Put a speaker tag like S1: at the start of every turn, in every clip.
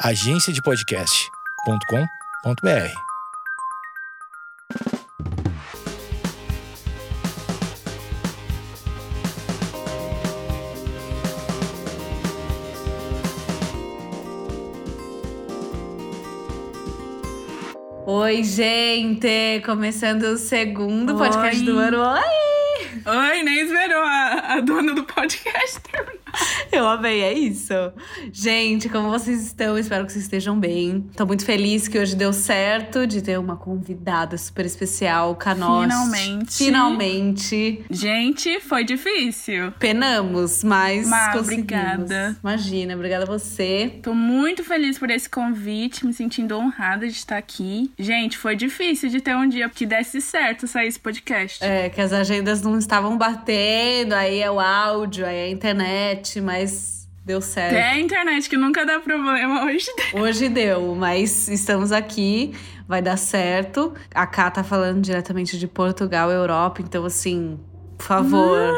S1: agenciadepodcast.com.br.
S2: Oi, gente! Começando o segundo podcast
S3: Oi.
S2: do ano. Oi!
S3: Oi, nem esperou a, a dona do podcast.
S2: Eu amei, é isso. Gente, como vocês estão? Espero que vocês estejam bem. Tô muito feliz que hoje deu certo de ter uma convidada super especial, Canos.
S3: Finalmente.
S2: Finalmente.
S3: Gente, foi difícil.
S2: Penamos, mas
S3: Mas,
S2: conseguimos.
S3: obrigada.
S2: Imagina, obrigada a você.
S3: Tô muito feliz por esse convite, me sentindo honrada de estar aqui. Gente, foi difícil de ter um dia que desse certo sair esse podcast.
S2: É, que as agendas não estavam batendo, aí é o áudio, aí é a internet, mas deu certo.
S3: Até a internet, que nunca dá problema hoje.
S2: Hoje deu, mas estamos aqui, vai dar certo. A Ká tá falando diretamente de Portugal, Europa, então assim, por favor,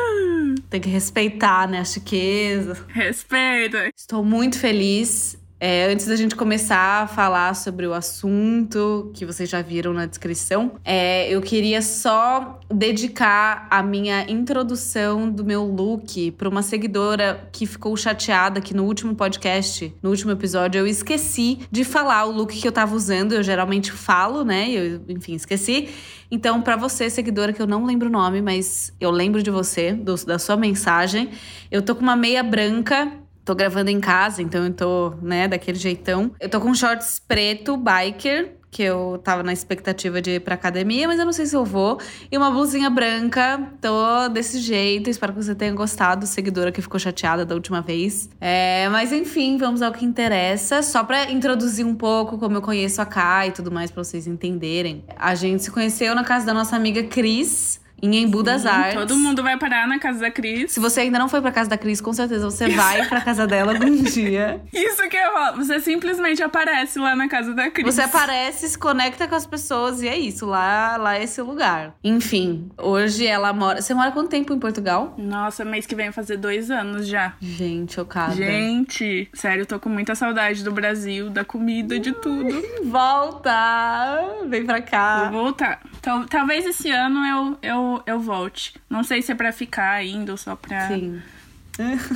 S2: tem que respeitar, né, a chiqueza.
S3: Respeita.
S2: Estou muito feliz. É, antes da gente começar a falar sobre o assunto que vocês já viram na descrição, é, eu queria só dedicar a minha introdução do meu look para uma seguidora que ficou chateada que no último podcast, no último episódio, eu esqueci de falar o look que eu tava usando. Eu geralmente falo, né? Eu, enfim, esqueci. Então, para você, seguidora, que eu não lembro o nome, mas eu lembro de você, do- da sua mensagem, eu tô com uma meia branca Tô gravando em casa, então eu tô, né, daquele jeitão. Eu tô com shorts preto, biker, que eu tava na expectativa de ir pra academia, mas eu não sei se eu vou. E uma blusinha branca, tô desse jeito. Espero que você tenha gostado, seguidora que ficou chateada da última vez. É, mas enfim, vamos ao que interessa. Só pra introduzir um pouco como eu conheço a Kai e tudo mais, pra vocês entenderem. A gente se conheceu na casa da nossa amiga Cris, em Embu das
S3: Sim,
S2: Artes.
S3: Todo mundo vai parar na casa da Cris.
S2: Se você ainda não foi pra casa da Cris, com certeza você vai pra casa dela algum dia.
S3: Isso que eu falo. Você simplesmente aparece lá na casa da Cris.
S2: Você aparece, se conecta com as pessoas e é isso. Lá, lá é esse lugar. Enfim, hoje ela mora. Você mora quanto tempo em Portugal?
S3: Nossa, mês que vem fazer dois anos já.
S2: Gente, chocada.
S3: Gente, sério, eu tô com muita saudade do Brasil, da comida, de tudo.
S2: Volta! Vem pra
S3: Vou
S2: cá.
S3: voltar. Tal- talvez esse ano eu, eu, eu volte. Não sei se é pra ficar ainda ou só pra.
S2: Sim.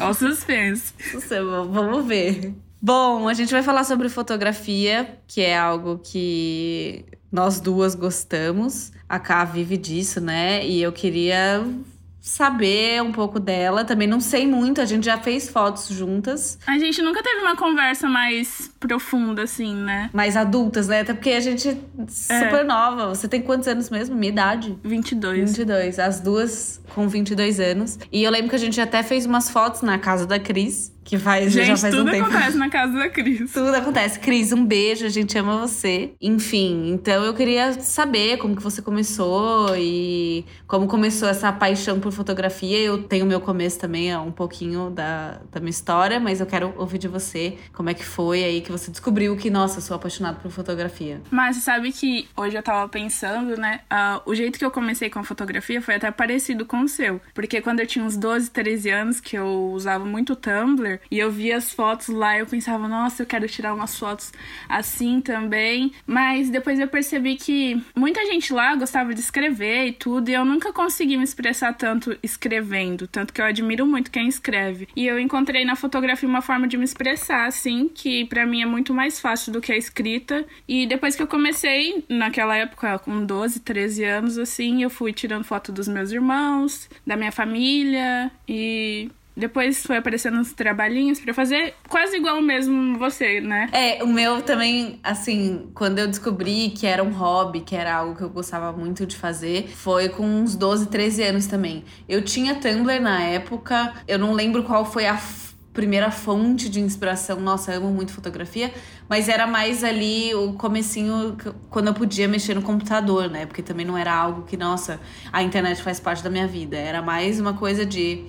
S3: Ó, o suspense.
S2: Vamos ver. Bom, a gente vai falar sobre fotografia, que é algo que nós duas gostamos. A Ká vive disso, né? E eu queria saber um pouco dela. Também não sei muito, a gente já fez fotos juntas,
S3: A gente nunca teve uma conversa mais profunda, assim, né?
S2: mais adultas, né? Até porque a gente é super nova. Você tem quantos anos mesmo? Minha idade?
S3: 22.
S2: 22. As duas com 22 anos. E eu lembro que a gente até fez umas fotos na casa da Cris, que faz, já
S3: Gente,
S2: faz
S3: tudo
S2: um tempo.
S3: acontece na casa da Cris.
S2: Tudo acontece. Cris, um beijo, a gente ama você. Enfim, então eu queria saber como que você começou e como começou essa paixão por fotografia. Eu tenho o meu começo também, é um pouquinho da, da minha história, mas eu quero ouvir de você como é que foi aí que você descobriu que, nossa, sou apaixonada por fotografia.
S3: Mas você sabe que hoje eu tava pensando, né? ah, o jeito que eu comecei com a fotografia foi até parecido com o seu. Porque quando eu tinha uns 12, 13 anos, que eu usava muito Tumblr, e eu via as fotos lá, eu pensava, nossa, eu quero tirar umas fotos assim também. Mas depois eu percebi que muita gente lá gostava de escrever e tudo, e eu nunca consegui me expressar tanto escrevendo. Tanto que eu admiro muito quem escreve. E eu encontrei na fotografia uma forma de me expressar, assim, que pra mim é muito mais fácil do que a escrita. E depois que eu comecei, naquela época, com 12, 13 anos, assim, eu fui tirando foto dos meus irmãos, da minha família e. Depois foi aparecendo uns trabalhinhos pra fazer quase igual mesmo você, né?
S2: É, o meu também, assim, quando eu descobri que era um hobby, que era algo que eu gostava muito de fazer, foi com uns 12, 13 anos também. Eu tinha Tumblr na época, eu não lembro qual foi a primeira fonte de inspiração. Nossa, eu amo muito fotografia, mas era mais ali o comecinho quando eu podia mexer no computador, né? Porque também não era algo que, nossa, a internet faz parte da minha vida. Era mais uma coisa de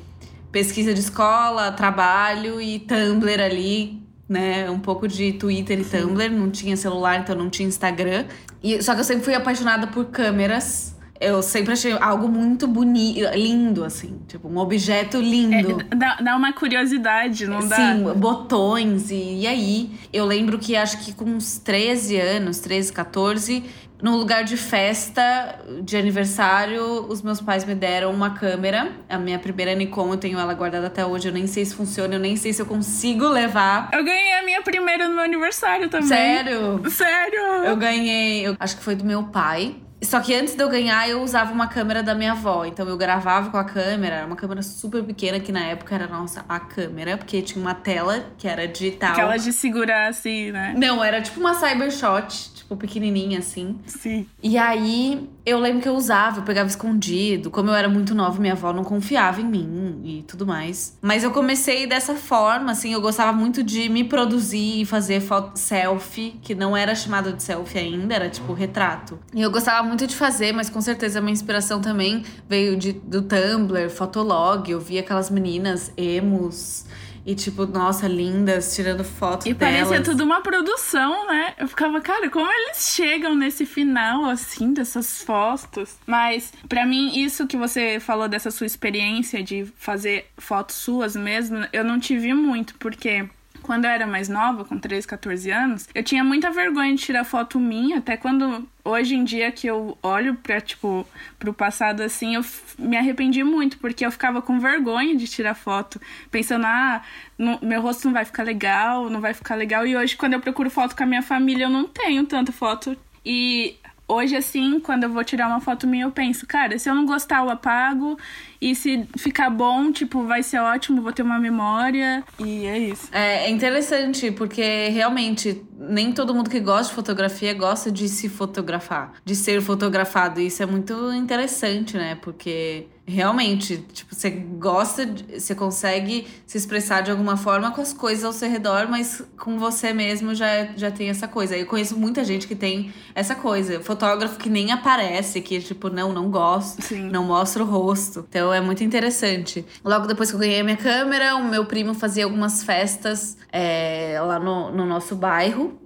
S2: pesquisa de escola, trabalho e Tumblr ali, né? Um pouco de Twitter e Tumblr. Não tinha celular, então não tinha Instagram. E, só que eu sempre fui apaixonada por câmeras. Eu sempre achei algo muito bonito, lindo, assim. Tipo, um objeto lindo.
S3: É, dá, dá uma curiosidade, não dá?
S2: Sim, botões. E, e aí, eu lembro que acho que com uns 13 anos, 13, 14, no lugar de festa de aniversário, os meus pais me deram uma câmera. A minha primeira Nikon, eu tenho ela guardada até hoje. Eu nem sei se funciona, eu nem sei se eu consigo levar.
S3: Eu ganhei a minha primeira no meu aniversário também.
S2: Sério?
S3: Sério?
S2: Eu ganhei, eu acho que foi do meu pai. Só que antes de eu ganhar, eu usava uma câmera da minha avó. Então eu gravava com a câmera, era uma câmera super pequena, que na época era nossa, a câmera, porque tinha uma tela que era digital.
S3: Aquela de segurar assim, né?
S2: Não, era tipo uma Cybershot, tipo pequenininha assim.
S3: Sim.
S2: E aí eu lembro que eu usava, eu pegava escondido. Como eu era muito nova, minha avó não confiava em mim e tudo mais. Mas eu comecei dessa forma, assim, eu gostava muito de me produzir e fazer foto selfie, que não era chamado de selfie ainda, era tipo retrato. E eu gostava muito de fazer, mas com certeza a minha inspiração também veio de, do Tumblr, Fotolog. Eu via aquelas meninas emos e, tipo, nossa, lindas, tirando foto
S3: E
S2: delas.
S3: parecia tudo uma produção, né? Eu ficava, cara, como eles chegam nesse final, assim, dessas fotos? Mas, pra mim, isso que você falou dessa sua experiência de fazer fotos suas mesmo, eu não tive muito, porque quando eu era mais nova, com 13, 14 anos, eu tinha muita vergonha de tirar foto minha, até quando hoje em dia que eu olho para tipo pro passado assim, eu me arrependi muito porque eu ficava com vergonha de tirar foto, pensando ah, meu rosto não vai ficar legal, não vai ficar legal. E hoje quando eu procuro foto com a minha família, eu não tenho tanta foto e Hoje, assim, quando eu vou tirar uma foto minha, eu penso, cara, se eu não gostar, eu apago. E se ficar bom, tipo, vai ser ótimo, vou ter uma memória. E é isso.
S2: É, é interessante, porque realmente nem todo mundo que gosta de fotografia gosta de se fotografar, de ser fotografado. E isso é muito interessante, né? Porque realmente, tipo, você gosta, de, você consegue se expressar de alguma forma com as coisas ao seu redor, mas com você mesmo já, já tem essa coisa. Eu conheço muita gente que tem essa coisa. Fotógrafo que nem aparece, que tipo, não, não gosto,
S3: Sim.
S2: não mostra o rosto. Então é muito interessante. Logo depois que eu ganhei a minha câmera, o meu primo fazia algumas festas é, lá no, no nosso bairro.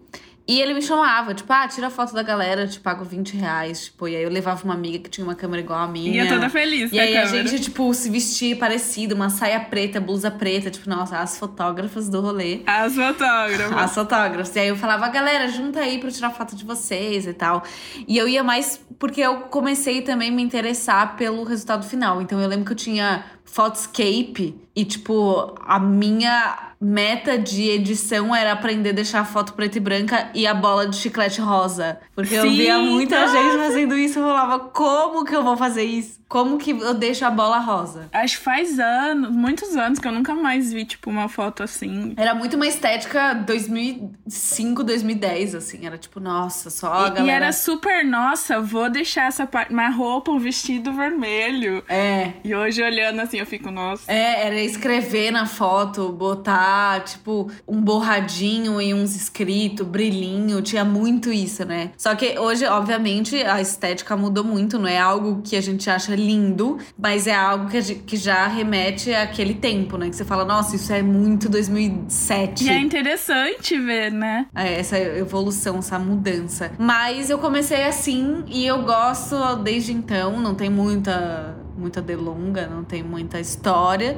S2: E ele me chamava, tipo, ah, tira foto da galera, te pago 20 reais. Tipo, e aí eu levava uma amiga que tinha uma câmera igual a minha.
S3: Ia toda feliz
S2: E aí a gente, tipo, se vestia parecido, uma saia preta, blusa preta, tipo, nossa, as fotógrafas do rolê.
S3: As fotógrafas.
S2: As fotógrafas. E aí eu falava, galera, junta aí pra eu tirar foto de vocês e tal. E eu ia mais porque eu comecei também a me interessar pelo resultado final. Então eu lembro que eu tinha Photoscape e, tipo, a minha meta de edição era aprender a deixar a foto preta e branca e a bola de chiclete rosa. Porque eu
S3: Sim,
S2: via muita
S3: nossa.
S2: gente fazendo isso e eu falava, como que eu vou fazer isso? Como que eu deixo a bola rosa?
S3: Acho que faz anos, muitos anos, que eu nunca mais vi, tipo, uma foto assim.
S2: Era muito uma estética 2005, 2010, assim. Era tipo, nossa, só a
S3: E-
S2: galera...
S3: E era super, nossa, vou deixar essa parte. Uma roupa, um vestido vermelho.
S2: É,
S3: E hoje olhando assim, eu fico, nossa.
S2: É, era escrever na foto, botar, tipo, um borradinho e uns escritos, brilhinho, tinha muito isso, né? Só que hoje, obviamente, a estética mudou muito, não é algo que a gente acha lindo, mas é algo que, gente- que já remete àquele tempo, né? Que você fala, nossa, isso é muito 2007.
S3: E é interessante ver, né?
S2: É, essa evolução, essa mudança. Mas eu comecei assim e eu gosto desde então, não tem muita muita delonga, não tem muita história,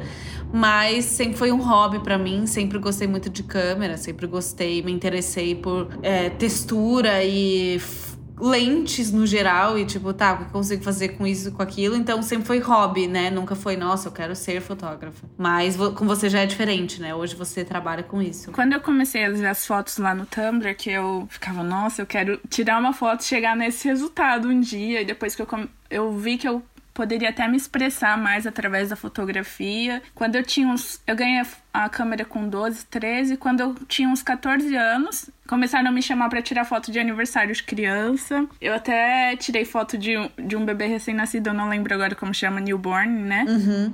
S2: mas sempre foi um hobby pra mim, sempre gostei muito de câmera, sempre gostei, me interessei por é, textura e lentes no geral e tipo, tá, o que eu consigo fazer com isso, com aquilo, então sempre foi hobby, né? Nunca foi, nossa, eu quero ser fotógrafa. Mas com você já é diferente, né? Hoje você trabalha com isso.
S3: Quando eu comecei a ver as fotos lá no Tumblr, que eu ficava, nossa, eu quero tirar uma foto e chegar nesse resultado um dia. E depois que eu, eu vi que eu poderia até me expressar mais através da fotografia. Quando eu tinha uns. Eu ganhei a câmera com 12, 13. Quando eu tinha uns 14 anos, começaram a me chamar pra tirar foto de aniversário de criança. Eu até tirei foto de um, de um bebê recém-nascido, eu não lembro agora como chama, newborn, né?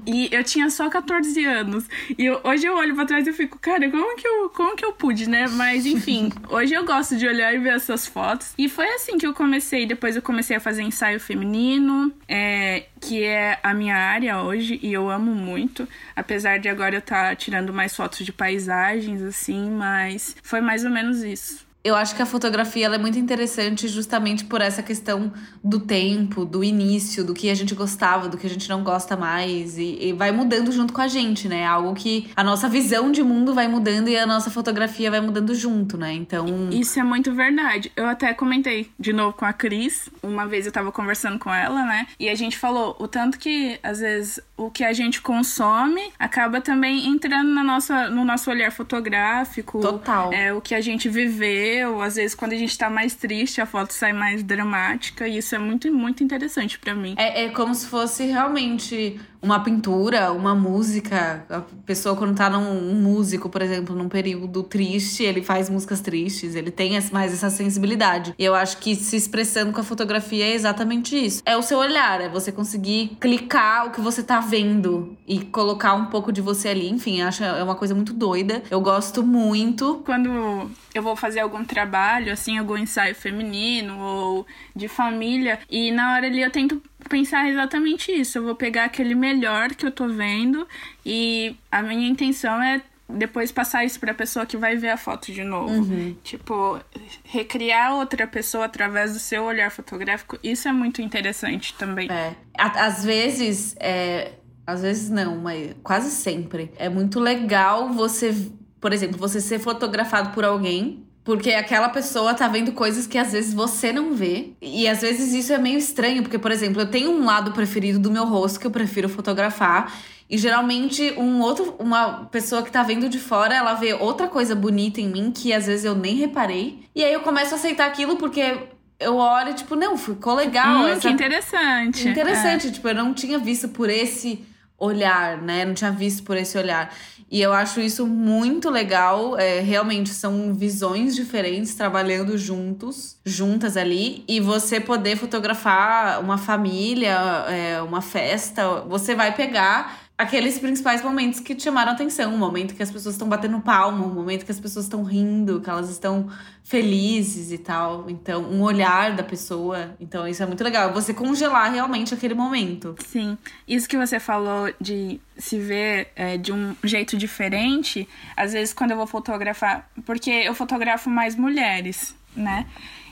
S3: E eu tinha só 14 anos. E eu- hoje eu olho pra trás e fico, cara, como que eu, como que eu pude, né? Mas enfim, hoje eu gosto de olhar e ver essas fotos. E foi assim que eu comecei. Depois eu comecei a fazer ensaio feminino, é, que é a minha área hoje, e eu amo muito. Apesar de agora eu estar tirando mais fotos de paisagens, assim, mas foi mais ou menos isso.
S2: Eu acho que a fotografia é muito interessante justamente por essa questão do tempo, do início, do que a gente gostava, do que a gente não gosta mais. E, e, vai mudando junto com a gente, né? Algo que a nossa visão de mundo vai mudando e a nossa fotografia vai mudando junto, né? Então.
S3: Isso é muito verdade. Eu até comentei de novo com a Cris. Uma vez eu tava conversando com ela, né? E a gente falou o tanto que, às vezes, o que a gente consome acaba também entrando na nossa, no nosso olhar fotográfico.
S2: Total.
S3: É, o que a gente viveu às vezes quando a gente tá mais triste, a foto sai mais dramática, e isso é muito, muito interessante para mim.
S2: É, é como se fosse realmente uma pintura, uma música. A pessoa, quando tá num um músico, por exemplo, num período triste, ele faz músicas tristes, ele tem mais essa sensibilidade. E eu acho que se expressando com a fotografia é exatamente isso. É o seu olhar, é você conseguir clicar o que você tá vendo e colocar um pouco de você ali. Enfim, acho é uma coisa muito doida. Eu gosto muito.
S3: Quando eu vou fazer algum trabalho, assim, algum ensaio feminino ou de família, e na hora ali eu tento pensar exatamente isso. Eu vou pegar aquele melhor que eu tô vendo e a minha intenção é depois passar isso para a pessoa que vai ver a foto de novo.
S2: Uhum.
S3: Tipo, recriar outra pessoa através do seu olhar fotográfico, isso é muito interessante também.
S2: É. Às vezes, é... às vezes não, mas quase sempre. É muito legal você, por exemplo, você ser fotografado por alguém porque aquela pessoa tá vendo coisas que às vezes você não vê. E às vezes isso é meio estranho, porque, por exemplo, eu tenho um lado preferido do meu rosto que eu prefiro fotografar. E geralmente um outro, uma pessoa que tá vendo de fora, ela vê outra coisa bonita em mim que às vezes eu nem reparei. E aí eu começo a aceitar aquilo porque eu olho, tipo, não, ficou legal.
S3: Hum, essa... Que interessante.
S2: Interessante, é. tipo, eu não tinha visto por esse olhar, né? Não tinha visto por esse olhar. E eu acho isso muito legal. É, realmente são visões diferentes trabalhando juntos, juntas ali. E você poder fotografar uma família, é, uma festa, você vai pegar aqueles principais momentos que te chamaram atenção. O momento que as pessoas estão batendo palmo, o momento que as pessoas estão rindo, que elas estão felizes e tal. Então, um olhar da pessoa. Então, isso é muito legal. Você congelar realmente aquele momento.
S3: Sim. Isso que você falou de se ver é, de um jeito diferente, às vezes quando eu vou fotografar. Porque eu fotografo mais mulheres, né?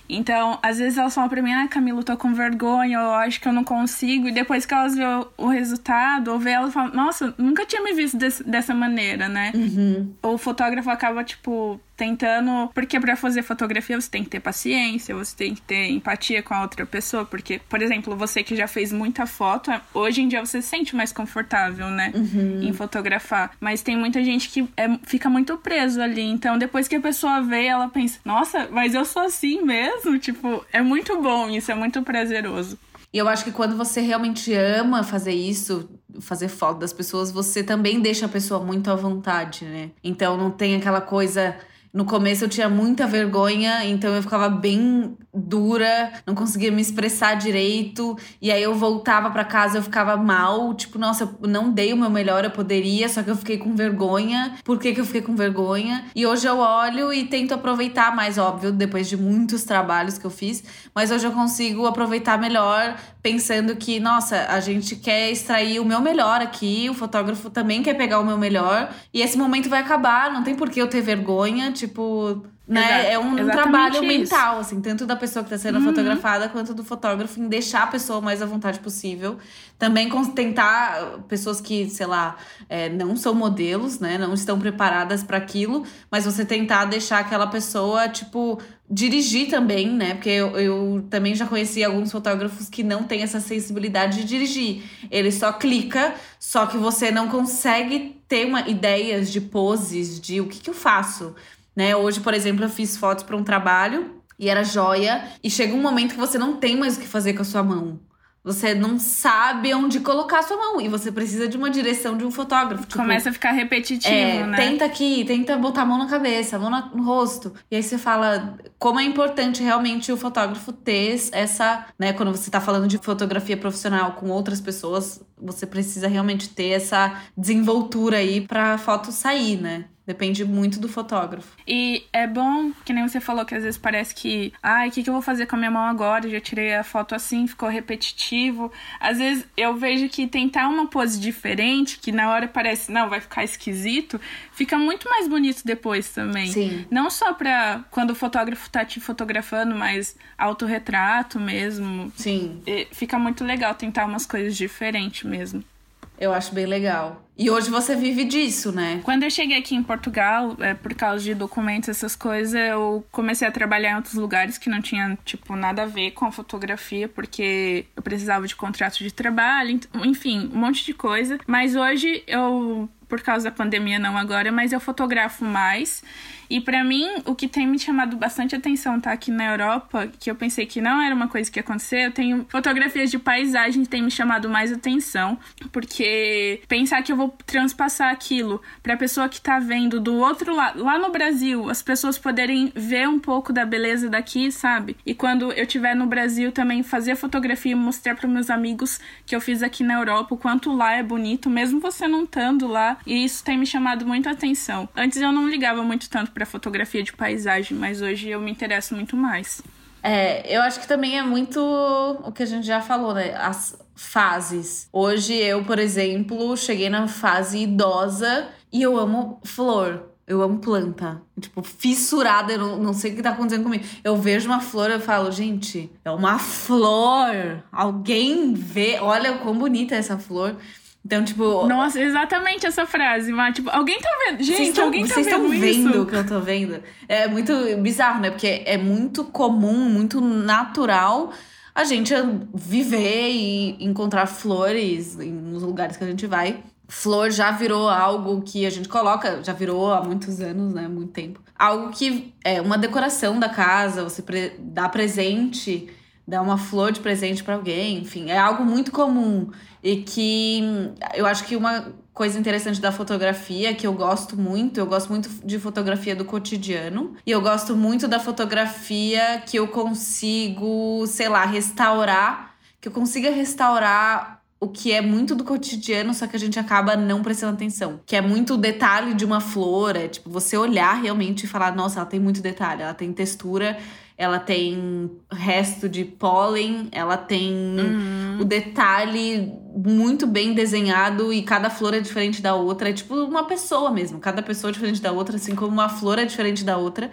S3: Então, às vezes elas falam pra mim, ah, Camila, tô com vergonha, eu acho que eu não consigo. E depois que elas vê o, resultado, ou vê elas falam, nossa, nunca tinha me visto desse, dessa maneira, né?
S2: Uhum.
S3: O fotógrafo acaba, tipo, tentando. Porque para fazer fotografia você tem que ter paciência, você tem que ter empatia com a outra pessoa. Porque, por exemplo, você que já fez muita foto, hoje em dia você se sente mais confortável, né?
S2: Uhum.
S3: Em fotografar. Mas tem muita gente que é, fica muito preso ali. Então, depois que a pessoa vê, ela pensa: nossa, mas eu sou assim mesmo? Tipo, é muito bom isso, é muito prazeroso.
S2: E eu acho que quando você realmente ama fazer isso, fazer foto das pessoas, você também deixa a pessoa muito à vontade, né? Então não tem aquela coisa no começo eu tinha muita vergonha, então eu ficava bem dura, não conseguia me expressar direito. E aí eu voltava para casa, eu ficava mal, tipo, nossa, eu não dei o meu melhor, eu poderia, só que eu fiquei com vergonha. Por que, que eu fiquei com vergonha? E hoje eu olho e tento aproveitar mais, óbvio, depois de muitos trabalhos que eu fiz, mas hoje eu consigo aproveitar melhor, pensando que, nossa, a gente quer extrair o meu melhor aqui, o fotógrafo também quer pegar o meu melhor, e esse momento vai acabar, não tem por que eu ter vergonha Tipo, né? Exato, é um, trabalho isso. mental, assim, tanto da pessoa que está sendo uhum. fotografada quanto do fotógrafo em deixar a pessoa mais à vontade possível. Também tentar pessoas que, sei lá, é, não são modelos, né? Não estão preparadas para aquilo, mas você tentar deixar aquela pessoa, tipo, dirigir também, né? Porque eu, eu também já conheci alguns fotógrafos que não têm essa sensibilidade de dirigir. Ele só clica, só que você não consegue ter uma ideias de poses, de o que, que eu faço né? Hoje, por exemplo, eu fiz fotos para um trabalho e era joia, e chega um momento que você não tem mais o que fazer com a sua mão. Você não sabe onde colocar a sua mão e você precisa de uma direção de um fotógrafo.
S3: Tipo, Começa a ficar repetitivo,
S2: é,
S3: né?
S2: Tenta aqui, tenta botar a mão na cabeça, a mão no rosto. E aí você fala como é importante realmente o fotógrafo ter essa, né? Quando você tá falando de fotografia profissional com outras pessoas, você precisa realmente ter essa desenvoltura aí pra foto sair, né? Depende muito do fotógrafo.
S3: E é bom, que nem você falou, que às vezes parece que, ai, o que, que eu vou fazer com a minha mão agora? Já tirei a foto assim, ficou repetitivo. Às vezes eu vejo que tentar uma pose diferente, que na hora parece, não, vai ficar esquisito, fica muito mais bonito depois também.
S2: Sim.
S3: Não só pra quando o fotógrafo tá te fotografando, mas autorretrato mesmo.
S2: Sim.
S3: E fica muito legal tentar umas coisas diferentes mesmo.
S2: Eu acho bem legal. E hoje você vive disso, né?
S3: Quando eu cheguei aqui em Portugal, é, por causa de documentos, essas coisas, eu comecei a trabalhar em outros lugares que não tinha, tipo, nada a ver com a fotografia, porque eu precisava de contrato de trabalho, enfim, um monte de coisa. Mas hoje eu, por causa da pandemia, não agora, mas eu fotografo mais. E para mim, o que tem me chamado bastante atenção tá aqui na Europa, que eu pensei que não era uma coisa que ia acontecer, eu tenho fotografias de paisagem que tem me chamado mais atenção, porque pensar que eu vou transpassar aquilo para a pessoa que tá vendo do outro lado, lá no Brasil, as pessoas poderem ver um pouco da beleza daqui, sabe? E quando eu estiver no Brasil também fazer fotografia e mostrar para meus amigos que eu fiz aqui na Europa, o quanto lá é bonito, mesmo você não estando lá, e isso tem me chamado muito atenção. Antes eu não ligava muito tanto fotografia de paisagem, mas hoje eu me interesso muito mais.
S2: É, eu acho que também é muito o que a gente já falou, né? As fases. Hoje eu, por exemplo, cheguei na fase idosa e eu amo flor. Eu amo planta. Tipo, fissurada, eu não, não sei o que tá acontecendo comigo. Eu vejo uma flor, eu falo, gente, é uma flor. Alguém vê, olha quão bonita é essa flor. Então, tipo.
S3: Nossa, exatamente essa frase, mas tipo, alguém tá vendo. Gente,
S2: tão,
S3: alguém tá
S2: vocês
S3: vendo
S2: estão
S3: isso?
S2: vendo o que eu tô vendo? É muito bizarro, né? Porque é muito comum, muito natural a gente viver e encontrar flores nos lugares que a gente vai. Flor já virou algo que a gente coloca, já virou há muitos anos, né? Muito tempo. Algo que é uma decoração da casa, você pre dá presente, dá uma flor de presente para alguém, enfim, é algo muito comum. E que eu acho que uma coisa interessante da fotografia que eu gosto muito, eu gosto muito de fotografia do cotidiano. E eu gosto muito da fotografia que eu consigo, sei lá, restaurar, que eu consiga restaurar o que é muito do cotidiano, só que a gente acaba não prestando atenção. Que é muito o detalhe de uma flor, é tipo você olhar realmente e falar, nossa, ela tem muito detalhe, ela tem textura, ela tem resto de pólen, ela tem
S3: Uhum.
S2: o detalhe muito bem desenhado e cada flor é diferente da outra. É tipo uma pessoa mesmo, cada pessoa é diferente da outra, assim como uma flor é diferente da outra.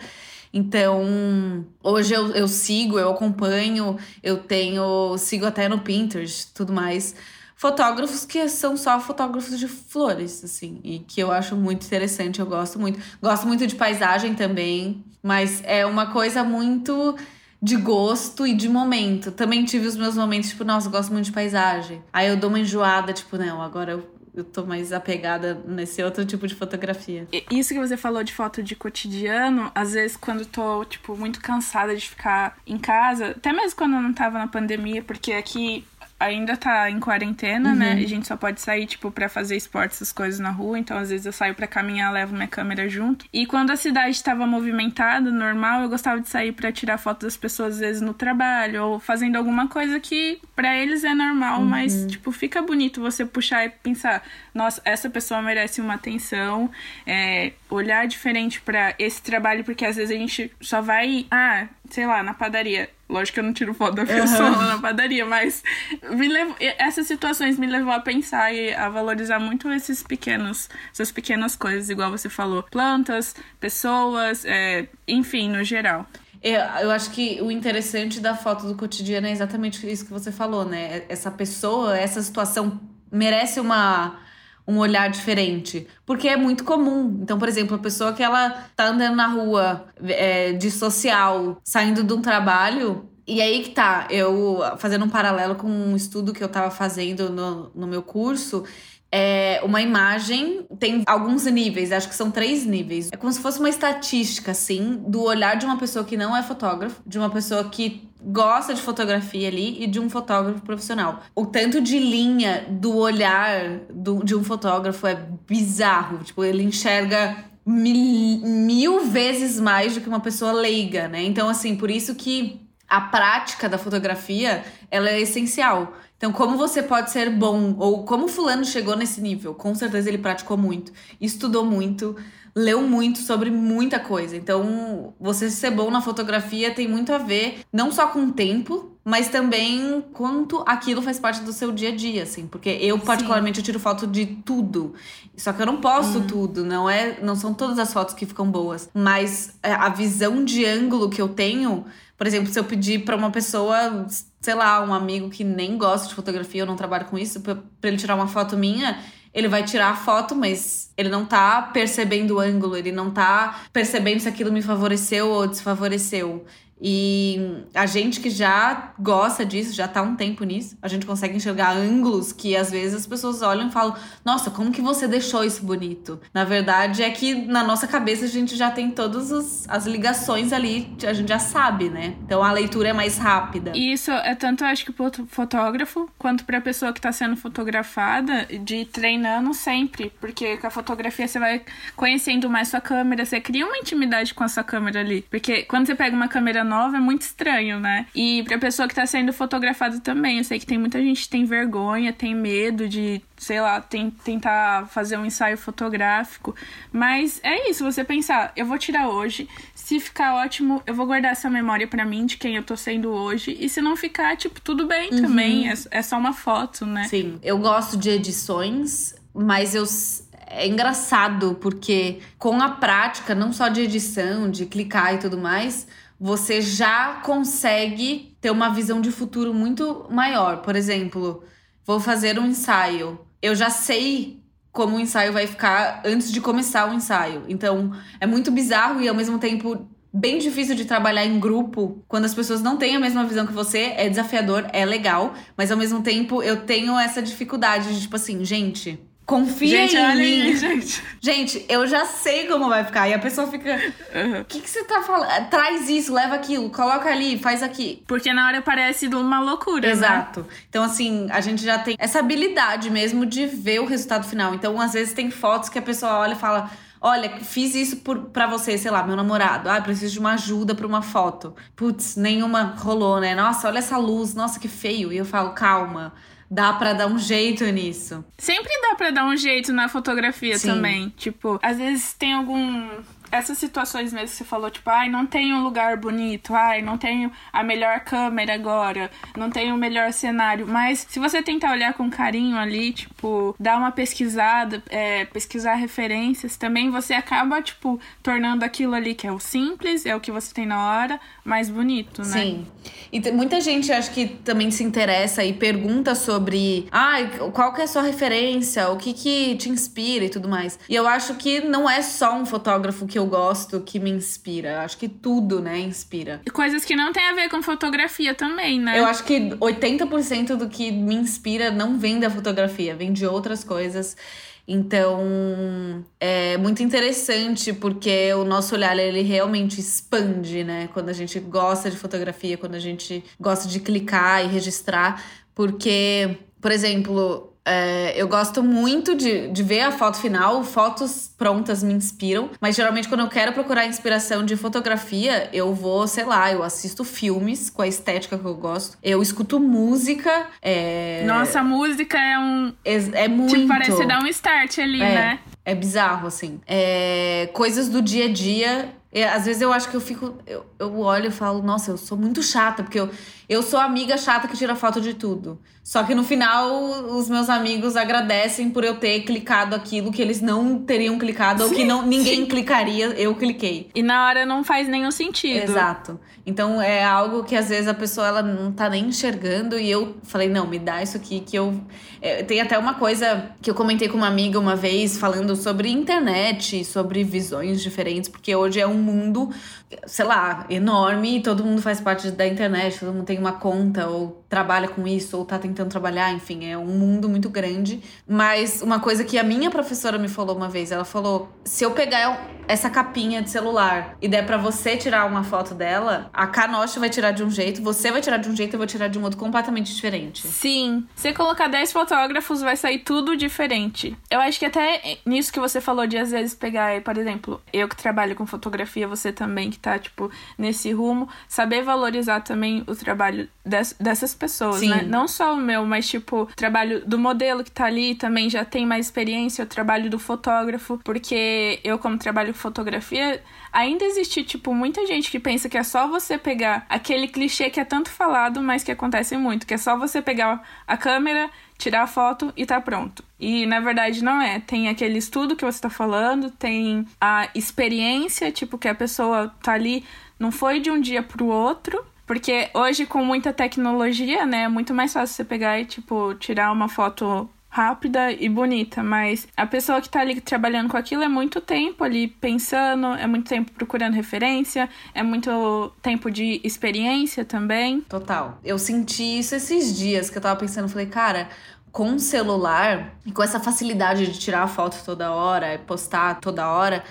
S2: Então, hoje eu, eu sigo, eu acompanho, eu tenho, sigo até no Pinterest, tudo mais. Fotógrafos que são só fotógrafos de flores, assim, e que eu acho muito interessante, eu gosto muito. Gosto muito de paisagem também, mas é uma coisa muito de gosto e de momento. Também tive os meus momentos, tipo, nossa, eu gosto muito de paisagem. Aí eu dou uma enjoada, tipo, não, agora eu, eu tô mais apegada nesse outro tipo de fotografia.
S3: Isso que você falou de foto de cotidiano, às vezes quando tô, tipo, muito cansada de ficar em casa, até mesmo quando eu não tava na pandemia, porque aqui ainda tá em quarentena, né? E a gente só pode sair, tipo, pra fazer esporte, essas coisas na rua. Então, às vezes eu saio pra caminhar, levo minha câmera junto. E quando a cidade tava movimentada, normal, eu gostava de sair pra tirar foto das pessoas, às vezes, no trabalho, ou fazendo alguma coisa que pra eles é normal, mas, tipo, fica bonito você puxar e pensar, nossa, essa pessoa merece uma atenção, é, olhar diferente pra esse trabalho, porque às vezes a gente só vai, ah, sei lá, na padaria. Lógico que eu não tiro foto da pessoa lá na padaria, mas me levou, essas situações me levou a pensar e a valorizar muito esses pequenos, essas pequenas coisas, igual você falou, plantas, pessoas, é, enfim, no geral.
S2: Eu, eu acho que o interessante da foto do cotidiano é exatamente isso que você falou, né? Essa pessoa, essa situação merece uma, um olhar diferente. Porque é muito comum. Então, por exemplo, a pessoa que ela tá andando na rua é, de social, saindo de um trabalho. E aí que tá, eu fazendo um paralelo com um estudo que eu tava fazendo no, no meu curso, é uma imagem tem alguns níveis, acho que são três níveis. É como se fosse uma estatística, assim, do olhar de uma pessoa que não é fotógrafo, de uma pessoa que gosta de fotografia ali e de um fotógrafo profissional. O tanto de linha do olhar do, de um fotógrafo é bizarro. Tipo, ele enxerga mil, mil vezes mais do que uma pessoa leiga, né? Então, assim, por isso que a prática da fotografia ela é essencial. Então, como você pode ser bom, ou como fulano chegou nesse nível? Com certeza ele praticou muito, estudou muito, leu muito sobre muita coisa. Então, você ser bom na fotografia tem muito a ver não só com o tempo, mas também quanto aquilo faz parte do seu dia a dia, assim. Porque eu, particularmente, eu tiro foto de tudo. Só que eu não posto
S3: Uhum.
S2: tudo, não é, não são todas as fotos que ficam boas. Mas é, a visão de ângulo que eu tenho, por exemplo, se eu pedir pra uma pessoa, sei lá, um amigo que nem gosta de fotografia, eu não trabalho com isso, pra ele tirar uma foto minha, ele vai tirar a foto, mas ele não tá percebendo o ângulo, ele não tá percebendo se aquilo me favoreceu ou desfavoreceu. E a gente que já gosta disso, já tá um tempo nisso, a gente consegue enxergar ângulos que às vezes as pessoas olham e falam: Nossa, como que você deixou isso bonito? Na verdade, é que na nossa cabeça a gente já tem todas as ligações ali, a gente já sabe, né? Então a leitura é mais rápida.
S3: E isso é tanto, acho que, pro fotógrafo, quanto pra pessoa que tá sendo fotografada, de treinando sempre. Porque com a fotografia você vai conhecendo mais sua câmera, você cria uma intimidade com a sua câmera ali. Porque quando você pega uma câmera nova, é muito estranho, né? E pra pessoa que tá sendo fotografada também, eu sei que tem muita gente que tem vergonha, tem medo de, sei lá, tem- tentar fazer um ensaio fotográfico. Mas é isso, você pensar, eu vou tirar hoje, se ficar ótimo, eu vou guardar essa memória pra mim de quem eu tô sendo hoje. E se não ficar, tipo, tudo bem também. É, é só uma foto, né?
S2: Sim, eu gosto de edições, mas eu é engraçado porque com a prática, não só de edição, de clicar e tudo mais, você já consegue ter uma visão de futuro muito maior. Por exemplo, vou fazer um ensaio. Eu já sei como o ensaio vai ficar antes de começar o ensaio. Então, é muito bizarro e ao mesmo tempo bem difícil de trabalhar em grupo quando as pessoas não têm a mesma visão que você. É desafiador, é legal, mas ao mesmo tempo eu tenho essa dificuldade de tipo assim, gente, confia
S3: Gente,
S2: em mim.
S3: aí, gente.
S2: Gente, eu já sei como vai ficar. E a pessoa fica.
S3: Uhum.
S2: O que, que você tá falando? Traz isso, leva aquilo, coloca ali, faz aqui.
S3: Porque na hora parece uma loucura, né?
S2: Exato. Então, assim, a gente já tem essa habilidade mesmo de ver o resultado final. Então, às vezes, tem fotos que a pessoa olha e fala. Olha, fiz isso por, pra você, sei lá, meu namorado. Ah, preciso de uma ajuda pra uma foto. Putz, nenhuma rolou, né? Nossa, olha essa luz, nossa, que feio. E eu falo, calma, dá pra dar um jeito nisso.
S3: Sempre dá pra dar um jeito na fotografia
S2: Sim.
S3: também. Tipo, às vezes tem algum. Essas situações mesmo que você falou, tipo, ai, não tenho um lugar bonito, ai, não tenho a melhor câmera agora, não tenho o melhor cenário. Mas se você tentar olhar com carinho ali, tipo, dar uma pesquisada, é, pesquisar referências, também você acaba, tipo, tornando aquilo ali que é o simples, é o que você tem na hora, mais bonito, né?
S2: Sim. E tem muita gente acho que também se interessa e pergunta sobre, ah, qual que é a sua referência, o que que te inspira e tudo mais. E eu acho que não é só um fotógrafo que eu gosto que me inspira. Acho que tudo, né, inspira.
S3: E Coisas que não tem a ver com fotografia também, né?
S2: Eu acho que 80% do que me inspira não vem da fotografia, vem de outras coisas. Então, é muito interessante porque o nosso olhar ele realmente expande, né? Quando a gente gosta de fotografia, quando a gente gosta de clicar e registrar, porque, por exemplo, é, eu gosto muito de, de ver a foto final, fotos prontas me inspiram, mas geralmente quando eu quero procurar inspiração de fotografia, eu vou, sei lá, eu assisto filmes com a estética que eu gosto, eu escuto música, é,
S3: Nossa, a música é um.
S2: é, é muito.
S3: Tipo, parece dar um start ali,
S2: É,
S3: né?
S2: É bizarro, assim. É, coisas do dia a dia. É, às vezes eu acho que eu fico. Eu, eu olho e falo, nossa, eu sou muito chata, porque eu, eu sou a amiga chata que tira foto de tudo. Só que no final, os meus amigos agradecem por eu ter clicado aquilo que eles não teriam clicado, ou que
S3: Sim,
S2: não, ninguém
S3: sim.
S2: clicaria, eu cliquei.
S3: E na hora não faz nenhum sentido.
S2: Exato. Então é algo que às vezes a pessoa ela não tá nem enxergando e eu falei, não, me dá isso aqui que eu. É, tem até uma coisa que eu comentei com uma amiga uma vez falando sobre internet, sobre visões diferentes, porque hoje é um mundo, sei lá, enorme todo mundo faz parte da internet, todo mundo tem uma conta ou trabalha com isso ou tá tentando trabalhar, enfim, é um mundo muito grande. Mas uma coisa que a minha professora me falou uma vez, ela falou: se eu pegar essa capinha de celular e der pra você tirar uma foto dela, a Canoche vai tirar de um jeito, você vai tirar de um jeito, eu vou tirar de um outro completamente diferente.
S3: Sim. Se colocar 10 fotógrafos, vai sair tudo diferente. Eu acho que até nisso que você falou de às vezes pegar, por exemplo, eu que trabalho com fotografia, você também que tá, tipo, nesse rumo, saber valorizar também o trabalho trabalho des, dessas pessoas,
S2: Sim.
S3: né? Não só o meu, mas tipo, o trabalho do modelo que tá ali também já tem mais experiência, o trabalho do fotógrafo, porque eu, como trabalho com fotografia, ainda existe, tipo, muita gente que pensa que é só você pegar aquele clichê que é tanto falado, mas que acontece muito, que é só você pegar a câmera, tirar a foto e tá pronto. E na verdade não é. Tem aquele estudo que você tá falando, tem a experiência, tipo, que a pessoa tá ali, não foi de um dia pro outro. Porque hoje, com muita tecnologia, né, é muito mais fácil você pegar e, tipo, tirar uma foto rápida e bonita, mas a pessoa que tá ali trabalhando com aquilo é muito tempo ali pensando, é muito tempo procurando referência, é muito tempo de experiência também.
S2: Total. Eu senti isso esses dias que eu tava pensando, falei, cara, com celular e com essa facilidade de tirar a foto toda hora, postar toda hora,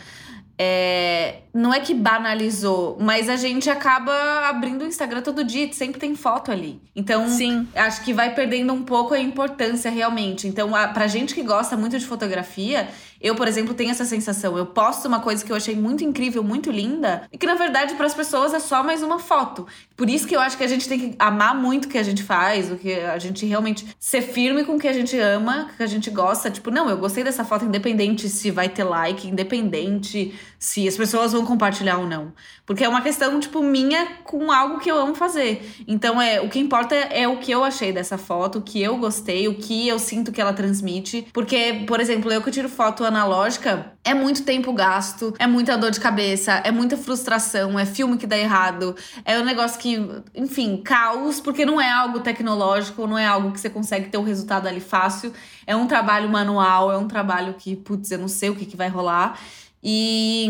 S2: é, não é que banalizou, mas a gente acaba abrindo o Instagram todo dia, sempre tem foto ali. Então,
S3: Sim.
S2: acho que vai perdendo um pouco a importância realmente. Então, a, pra gente que gosta muito de fotografia, eu, por exemplo, tenho essa sensação. Eu posto uma coisa que eu achei muito incrível, muito linda, e que na verdade para as pessoas é só mais uma foto. Por isso que eu acho que a gente tem que amar muito o que a gente faz, o que a gente realmente ser firme com o que a gente ama, que a gente gosta. Tipo, não, eu gostei dessa foto, independente se vai ter like, independente se as pessoas vão compartilhar ou não. Porque é uma questão, tipo, minha com algo que eu amo fazer. Então, é o que importa é o que eu achei dessa foto, o que eu gostei, o que eu sinto que ela transmite. Porque, por exemplo, eu que tiro foto analógica, é muito tempo gasto, é muita dor de cabeça, é muita frustração, é filme que dá errado, é um negócio que, enfim, caos, porque não é algo tecnológico, não é algo que você consegue ter o resultado ali fácil. É um trabalho manual, é um trabalho que, putz, eu não sei o que, que vai rolar. E,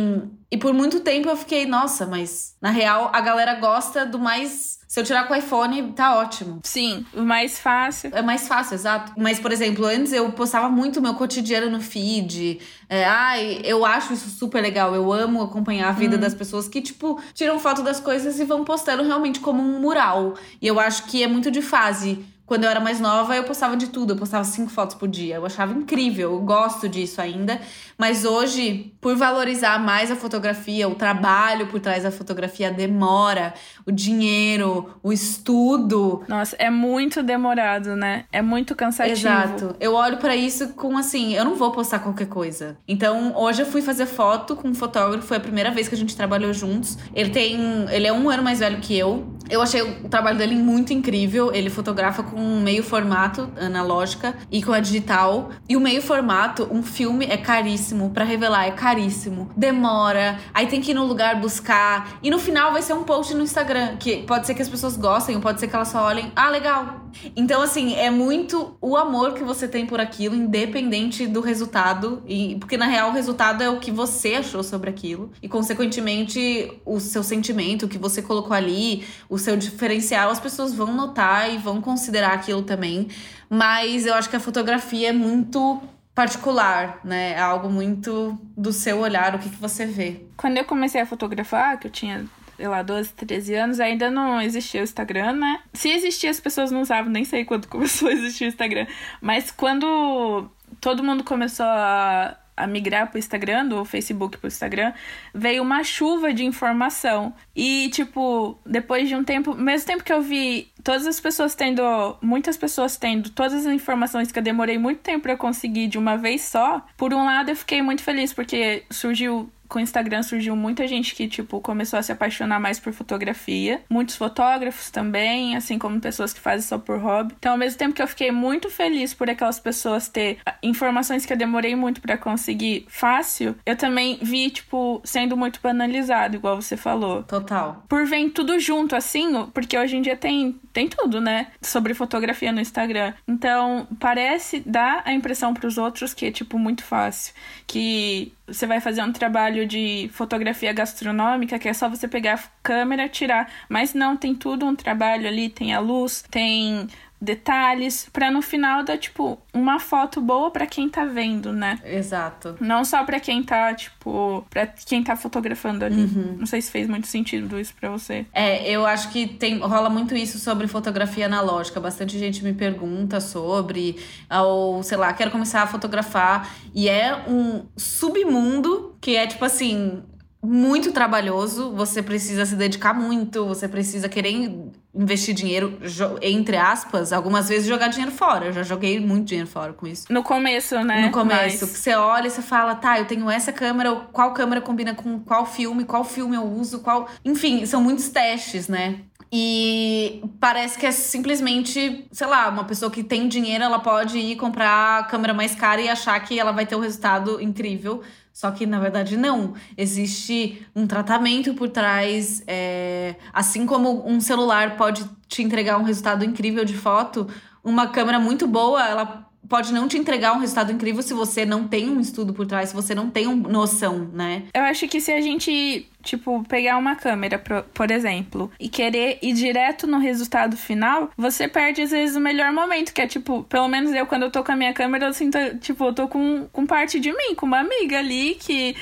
S2: e por muito tempo eu fiquei, nossa, mas na real a galera gosta do mais. Se eu tirar com o iPhone, tá ótimo.
S3: Sim, o mais fácil.
S2: É mais fácil, exato. Mas, por exemplo, antes eu postava muito meu cotidiano no feed. É, ai, eu acho isso super legal. Eu amo acompanhar a vida das pessoas que, tipo, tiram foto das coisas e vão postando realmente como um mural. E eu acho que é muito de fase. Quando eu era mais nova, eu postava de tudo. Eu postava cinco fotos por dia. Eu achava incrível. Eu gosto disso ainda. Mas hoje, por valorizar mais a fotografia, o trabalho por trás da fotografia, a demora, o dinheiro, o estudo.
S3: Nossa, é muito demorado, né? É muito cansativo.
S2: Exato. Eu olho pra isso com assim, eu não vou postar qualquer coisa. Então, hoje eu fui fazer foto com um fotógrafo, foi a primeira vez que a gente trabalhou juntos. Ele tem, ele é um ano mais velho que eu. Eu achei o trabalho dele muito incrível. Ele fotografa com meio formato analógica e com a digital. E o meio formato, um filme é caríssimo para revelar, é caríssimo. Demora, aí tem que ir no lugar buscar e no final vai ser um post no Instagram, que pode ser que as pessoas gostem, ou pode ser que elas só olhem, ah, legal. Então assim, é muito o amor que você tem por aquilo, independente do resultado, e porque na real o resultado é o que você achou sobre aquilo e consequentemente o seu sentimento, o que você colocou ali, o seu diferencial, as pessoas vão notar e vão considerar aquilo também. Mas eu acho que a fotografia é muito particular, né? É algo muito do seu olhar, o que, que você vê.
S3: Quando eu comecei a fotografar, que eu tinha, sei lá, 12, 13 anos, ainda não existia o Instagram, né? Se existia, as pessoas não usavam, nem sei quando começou a existir o Instagram. Mas quando todo mundo começou a a migrar pro Instagram, do Facebook pro Instagram, veio uma chuva de informação. E, tipo, depois de um tempo, mesmo tempo que eu vi todas as pessoas tendo, muitas pessoas tendo todas as informações que eu demorei muito tempo para conseguir de uma vez só, por um lado eu fiquei muito feliz porque surgiu com o Instagram surgiu muita gente que, tipo, começou a se apaixonar mais por fotografia. Muitos fotógrafos também, assim como pessoas que fazem só por hobby. Então, ao mesmo tempo que eu fiquei muito feliz por aquelas pessoas ter informações que eu demorei muito para conseguir fácil, eu também vi, tipo, sendo muito banalizado, igual você falou.
S2: Total.
S3: Por vem tudo junto, assim, porque hoje em dia tem, tem tudo, né? Sobre fotografia no Instagram. Então, parece dar a impressão para os outros que é, tipo, muito fácil. Que você vai fazer um trabalho de fotografia gastronômica, que é só você pegar a câmera tirar. Mas não, tem tudo um trabalho ali, tem a luz, tem detalhes, para no final dar, tipo, uma foto boa para quem tá vendo, né?
S2: Exato.
S3: Não só para quem tá, tipo, para quem tá fotografando ali.
S2: Uhum.
S3: Não sei se fez muito sentido isso para você.
S2: É, eu acho que tem rola muito isso sobre fotografia analógica. Bastante gente me pergunta sobre, ou sei lá, quero começar a fotografar. E é um submundo que é tipo assim. Muito trabalhoso, você precisa se dedicar muito, você precisa querer investir dinheiro, entre aspas, algumas vezes jogar dinheiro fora. Eu já joguei muito dinheiro fora com isso.
S3: No começo, né?
S2: No começo. Mas... Você olha e você fala, tá, eu tenho essa câmera, qual câmera combina com qual filme, qual filme eu uso, qual. Enfim, são muitos testes, né? E parece que é simplesmente, sei lá, uma pessoa que tem dinheiro, ela pode ir comprar a câmera mais cara e achar que ela vai ter um resultado incrível. Só que, na verdade, não. Existe um tratamento por trás. É... Assim como um celular pode te entregar um resultado incrível de foto, uma câmera muito boa, ela pode não te entregar um resultado incrível se você não tem um estudo por trás, se você não tem uma noção, né?
S3: Eu acho que se a gente, tipo, pegar uma câmera, por exemplo, e querer ir direto no resultado final, você perde às vezes o melhor momento, que é tipo, pelo menos eu, quando eu tô com a minha câmera, eu sinto, tipo, eu tô com, com parte de mim, com uma amiga ali que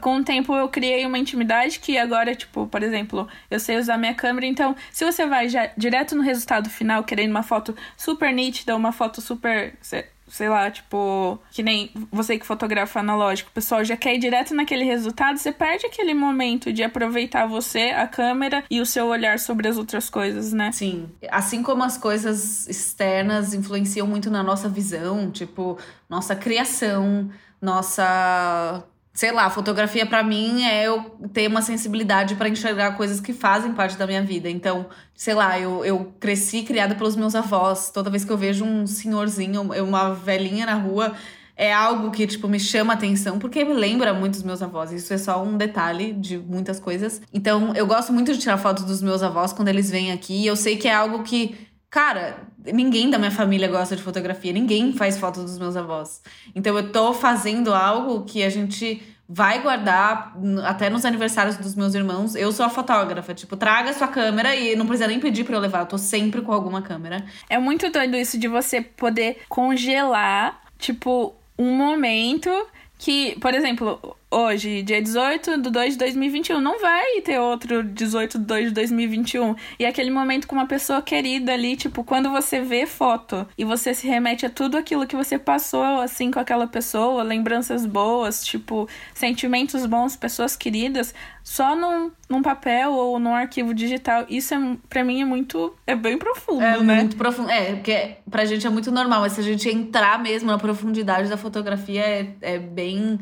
S3: com o tempo eu criei uma intimidade que agora, tipo, por exemplo, eu sei usar minha câmera, então se você vai já direto no resultado final, querendo uma foto super nítida, uma foto super sei lá, tipo, que nem você que fotografa analógico, o pessoal já quer ir direto naquele resultado, você perde aquele momento de aproveitar você, a câmera e o seu olhar sobre as outras coisas, né?
S2: Sim. Assim como as coisas externas influenciam muito na nossa visão, tipo, nossa criação, nossa sei lá, fotografia para mim é eu ter uma sensibilidade para enxergar coisas que fazem parte da minha vida. Então, sei lá, eu, eu cresci criada pelos meus avós. Toda vez que eu vejo um senhorzinho, uma velhinha na rua, é algo que, tipo, me chama atenção, porque me lembra muito dos meus avós. Isso é só um detalhe de muitas coisas. Então, eu gosto muito de tirar fotos dos meus avós quando eles vêm aqui. E eu sei que é algo que Cara, ninguém da minha família gosta de fotografia, ninguém faz foto dos meus avós. Então eu tô fazendo algo que a gente vai guardar até nos aniversários dos meus irmãos. Eu sou a fotógrafa, tipo, traga sua câmera e não precisa nem pedir para eu levar, eu tô sempre com alguma câmera.
S3: É muito doido isso de você poder congelar, tipo, um momento que, por exemplo, hoje, dia 18 de 2 de 2021. Não vai ter outro 18 de 2 de 2021. E aquele momento com uma pessoa querida ali, tipo, quando você vê foto e você se remete a tudo aquilo que você passou, assim, com aquela pessoa, lembranças boas, tipo, sentimentos bons, pessoas queridas, só num, num papel ou num arquivo digital. Isso, é, para mim, é muito. É bem profundo,
S2: é
S3: né?
S2: É muito profundo. É, porque pra gente é muito normal, mas se a gente entrar mesmo na profundidade da fotografia, é, é bem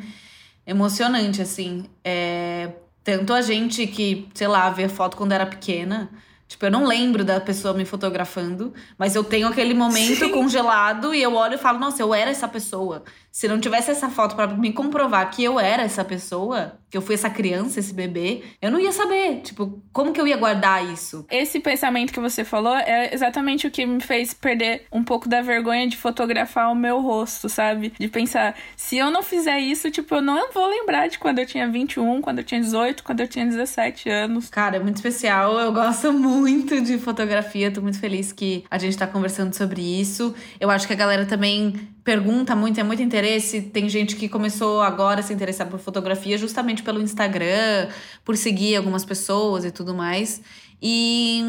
S2: emocionante, assim. É, tanto a gente que, sei lá, vê foto quando era pequena. Tipo, eu não lembro da pessoa me fotografando, mas eu tenho aquele momento Sim. congelado e eu olho e falo, nossa, eu era essa pessoa. Se não tivesse essa foto para me comprovar que eu era essa pessoa, que eu fui essa criança, esse bebê, eu não ia saber. Tipo, como que eu ia guardar isso?
S3: Esse pensamento que você falou é exatamente o que me fez perder um pouco da vergonha de fotografar o meu rosto, sabe? De pensar, se eu não fizer isso, tipo, eu não vou lembrar de quando eu tinha 21, quando eu tinha 18, quando eu tinha 17 anos.
S2: Cara, é muito especial. Eu gosto muito de fotografia. Tô muito feliz que a gente tá conversando sobre isso. Eu acho que a galera também pergunta muito, é muito interesse. Tem gente que começou agora a se interessar por fotografia justamente pelo Instagram, por seguir algumas pessoas e tudo mais. E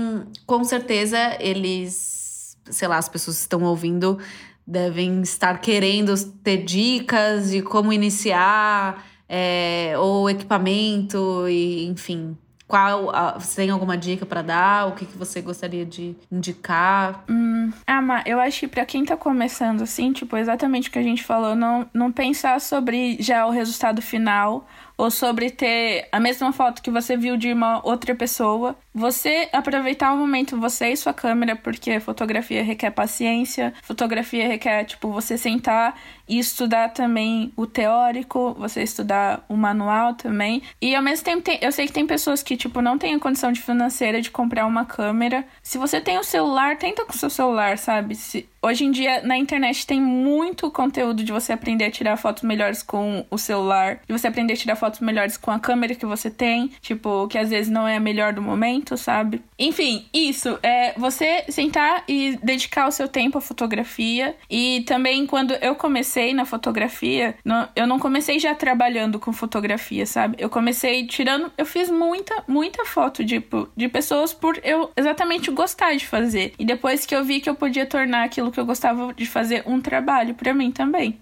S2: com certeza eles, sei lá, as pessoas que estão ouvindo devem estar querendo ter dicas de como iniciar, é, ou equipamento, e enfim. Qual, você tem alguma dica para dar? O que, que você gostaria de indicar?
S3: Hum, ah, mas eu acho que pra quem tá começando assim, tipo, exatamente o que a gente falou, não, não pensar sobre já o resultado final ou sobre ter a mesma foto que você viu de uma outra pessoa. Você aproveitar o momento, você e sua câmera, porque fotografia requer paciência, fotografia requer, tipo, você sentar e estudar também o teórico, você estudar o manual também. E ao mesmo tempo, tem, eu sei que tem pessoas que, tipo, não têm a condição de financeira de comprar uma câmera. Se você tem o celular, tenta com o seu celular, sabe? Se, Hoje em dia, na internet tem muito conteúdo de você aprender a tirar fotos melhores com o celular, de você aprender a tirar fotos melhores com a câmera que você tem, tipo, que às vezes não é a melhor do momento, sabe? Enfim, isso é você sentar e dedicar o seu tempo à fotografia. E também quando eu comecei na fotografia, eu não comecei já trabalhando com fotografia, sabe? Eu comecei tirando, eu fiz muita, muita foto tipo, de pessoas por eu exatamente gostar de fazer. E depois que eu vi que eu podia tornar aquilo que eu gostava de fazer um trabalho para mim também.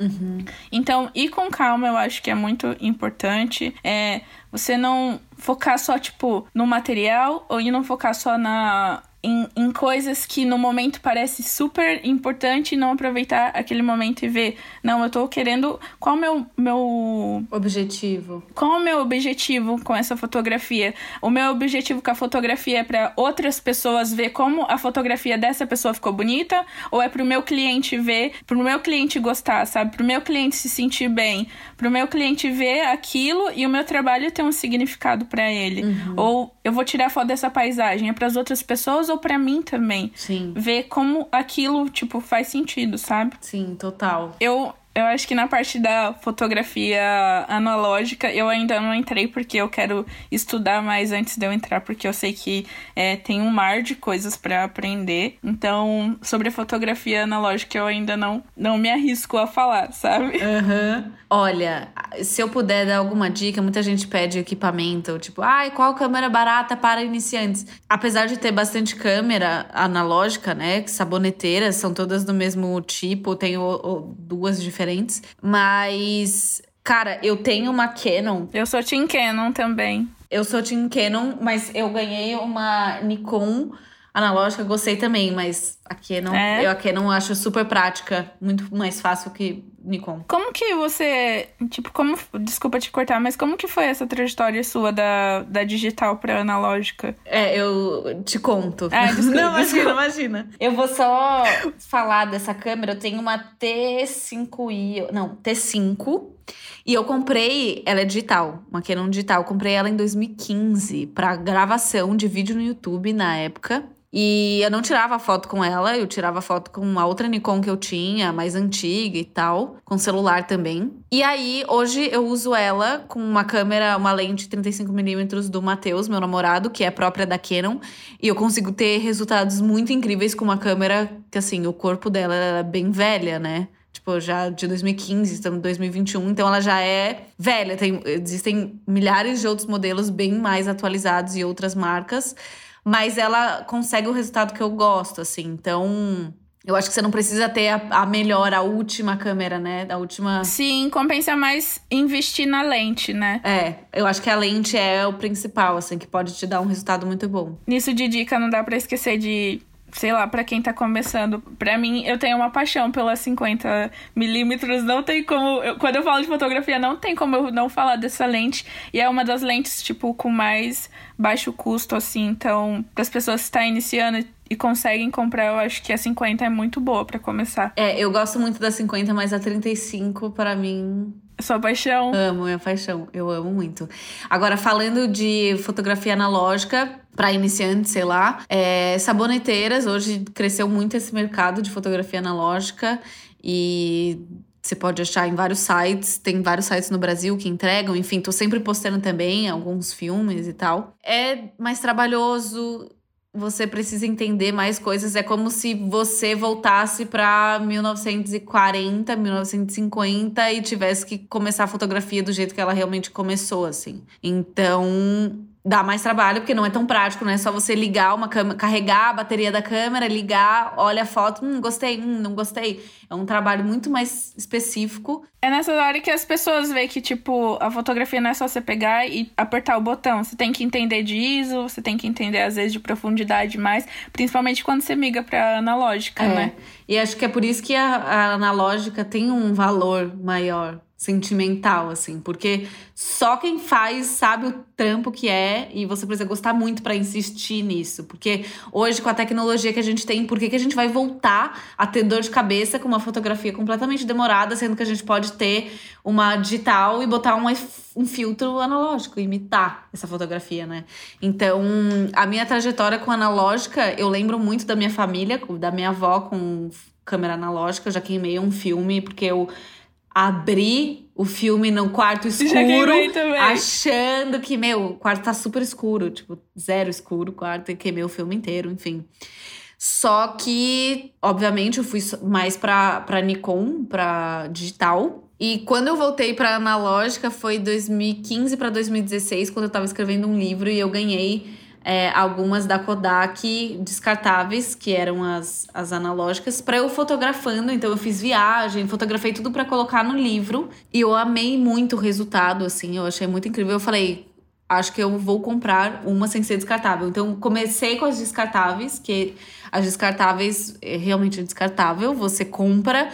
S3: Uhum. Então, ir com calma eu acho que é muito importante. É você não focar só, tipo, no material ou e não focar só na em, em coisas que no momento parece super importante e não aproveitar aquele momento e ver, não, eu tô querendo. Qual o meu, meu.
S2: Objetivo.
S3: Qual o meu objetivo com essa fotografia? O meu objetivo com a fotografia é para outras pessoas ver como a fotografia dessa pessoa ficou bonita? Ou é pro meu cliente ver, pro meu cliente gostar, sabe? Pro meu cliente se sentir bem, pro meu cliente ver aquilo e o meu trabalho ter um significado para ele. Uhum. Ou eu vou tirar foto dessa paisagem, é para as outras pessoas ou para mim também.
S2: Sim.
S3: Ver como aquilo, tipo, faz sentido, sabe?
S2: Sim, total.
S3: Eu, eu acho que na parte da fotografia analógica eu ainda não entrei porque eu quero estudar mais antes de eu entrar, porque eu sei que é, tem um mar de coisas para aprender. Então, sobre fotografia analógica eu ainda não, não me arrisco a falar, sabe?
S2: Uhum. Olha, se eu puder dar alguma dica, muita gente pede equipamento, tipo, ai, qual câmera barata para iniciantes? Apesar de ter bastante câmera analógica, né? Saboneteiras, são todas do mesmo tipo, tenho duas diferentes diferentes. Mas, cara, eu tenho uma Canon.
S3: Eu sou Team Canon também.
S2: Eu sou Team Canon, mas eu ganhei uma Nikon analógica, gostei também, mas a Canon, é. eu a Canon acho super prática, muito mais fácil que Nikon.
S3: Como que você, tipo, como, desculpa te cortar, mas como que foi essa trajetória sua da, da digital pra analógica?
S2: É, eu te conto.
S3: Ah, desculpa,
S2: Não, imagina, imagina. Eu vou só falar dessa câmera, eu tenho uma T5i, não, T5, e eu comprei, ela é digital, uma Canon digital, eu comprei ela em 2015 para gravação de vídeo no YouTube na época. E eu não tirava foto com ela, eu tirava foto com uma outra Nikon que eu tinha, mais antiga e tal, com celular também. E aí, hoje eu uso ela com uma câmera, uma lente 35mm do Matheus, meu namorado, que é própria da Canon, e eu consigo ter resultados muito incríveis com uma câmera que, assim, o corpo dela é bem velha, né? Tipo, já de 2015, estamos em 2021, então ela já é velha. Tem, existem milhares de outros modelos bem mais atualizados e outras marcas mas ela consegue o resultado que eu gosto, assim. Então, eu acho que você não precisa ter a, a, melhor, a última câmera, né? A última.
S3: Sim, compensa mais investir na lente, né?
S2: É, eu acho que a lente é o principal, assim, que pode te dar um resultado muito bom.
S3: Nisso de dica, não dá para esquecer de sei lá, para quem tá começando, para mim, eu tenho uma paixão pelas 50 milímetros, não tem como, eu, quando eu falo de fotografia, não tem como eu não falar dessa lente, e é uma das lentes, tipo, com mais baixo custo, assim, então, para as pessoas que estão tá iniciando e conseguem comprar, eu acho que a 50 é muito boa para começar.
S2: É, eu gosto muito da 50, mas a 35, para mim,
S3: sua paixão.
S2: Amo, minha paixão. Eu amo muito. Agora, falando de fotografia analógica, para iniciantes, sei lá, é, saboneteiras. Hoje cresceu muito esse mercado de fotografia analógica e você pode achar em vários sites, tem vários sites no Brasil que entregam, enfim, tô sempre postando também alguns filmes e tal. É mais trabalhoso, você precisa entender mais coisas. É como se você voltasse para 1940, 1950 e tivesse que começar a fotografia do jeito que ela realmente começou, assim. Então, dá mais trabalho, porque não é tão prático, não é só você ligar uma câmera, carregar a bateria da câmera, ligar, olha a foto, hum, gostei, hum, não gostei. É um trabalho muito mais específico.
S3: É nessa hora que as pessoas veem que, tipo, a fotografia não é só você pegar e apertar o botão. Você tem que entender de ISO, você tem que entender, às vezes, de profundidade mais, principalmente quando você migra pra analógica,
S2: é.
S3: né?
S2: E acho que é por isso que a, a analógica tem um valor maior sentimental, assim, porque só quem faz sabe o trampo que é e você precisa gostar muito para insistir nisso. Porque hoje, com a tecnologia que a gente tem, por que, que a gente vai voltar a ter dor de cabeça com uma fotografia completamente demorada, sendo que a gente pode ter uma digital e botar um, um filtro analógico, imitar essa fotografia, né? Então, a minha trajetória com analógica, eu lembro muito da minha família, da minha avó com câmera analógica, eu já queimei um filme, porque eu abri o filme no quarto escuro, achando que, meu, o quarto tá super escuro, tipo, zero escuro o quarto, e queimei o filme inteiro, enfim. Só que, obviamente, eu fui mais pra, pra Nikon, pra digital. E quando eu voltei pra analógica foi 2015 para 2016, quando eu tava escrevendo um livro e eu ganhei é, algumas da Kodak descartáveis, que eram as, as analógicas, para eu fotografando. Então eu fiz viagem, fotografei tudo para colocar no livro. E eu amei muito o resultado, assim, eu achei muito incrível. Eu falei, acho que eu vou comprar uma sem ser descartável. Então comecei com as descartáveis, que as descartáveis é realmente descartável. Você compra,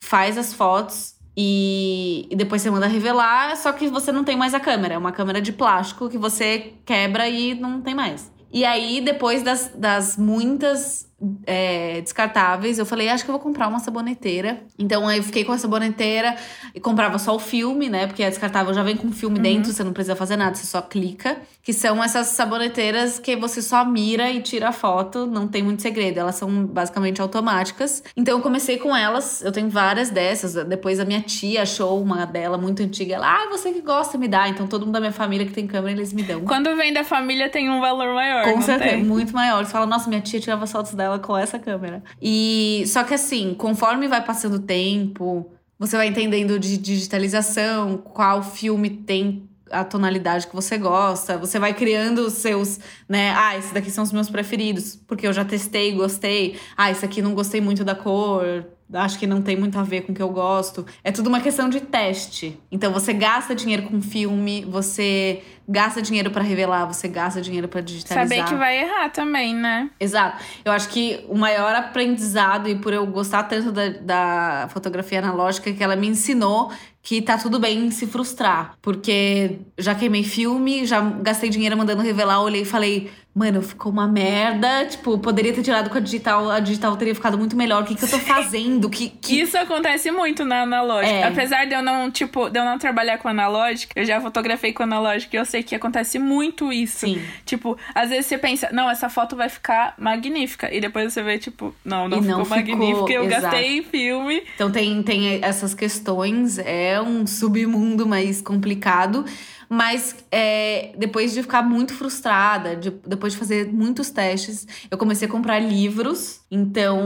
S2: faz as fotos e, e, depois você manda revelar, só que você não tem mais a câmera. É uma câmera de plástico que você quebra e não tem mais. E aí, depois das, das muitas é, descartáveis, eu falei, acho que eu vou comprar uma saboneteira. Então aí eu fiquei com a saboneteira e comprava só o filme, né? Porque a descartável já vem com filme uhum. dentro, você não precisa fazer nada, você só clica. Que são essas saboneteiras que você só mira e tira a foto, não tem muito segredo. Elas são basicamente automáticas. Então eu comecei com elas, eu tenho várias dessas. Depois a minha tia achou uma dela muito antiga. Ela, ah, você que gosta, me dá. Então todo mundo da minha família que tem câmera, eles me dão.
S3: Quando vem da família tem um valor maior.
S2: Com certeza, tem? muito maior. Você fala, nossa, minha tia tirava fotos dela ela com essa câmera. E só que assim, conforme vai passando o tempo, você vai entendendo de digitalização, qual filme tem a tonalidade que você gosta, você vai criando os seus, né? Ah, esses daqui são os meus preferidos, porque eu já testei, gostei. Ah, esse aqui não gostei muito da cor, acho que não tem muito a ver com o que eu gosto. É tudo uma questão de teste. Então você gasta dinheiro com filme, você gasta dinheiro para revelar, você gasta dinheiro para digitalizar.
S3: Saber que vai errar também, né?
S2: Exato. Eu acho que o maior aprendizado, e por eu gostar tanto da, da fotografia analógica, é que ela me ensinou que tá tudo bem se frustrar. Porque já queimei filme, já gastei dinheiro mandando revelar, olhei e falei, mano, ficou uma merda. Tipo, poderia ter tirado com a digital, a digital teria ficado muito melhor. O que, que eu tô fazendo? Que, que...
S3: Isso acontece muito na analógica. É. Apesar de eu não, tipo, de eu não trabalhar com analógica, eu já fotografei com analógica e eu sei que acontece muito isso.
S2: Sim.
S3: Tipo, às vezes você pensa, não, essa foto vai ficar magnífica. E depois você vê, tipo, não, não, ficou, não ficou magnífica. Eu exato. gastei filme.
S2: Então tem, tem essas questões. É um submundo mais complicado. Mas é, depois de ficar muito frustrada, de, depois de fazer muitos testes, eu comecei a comprar livros. Então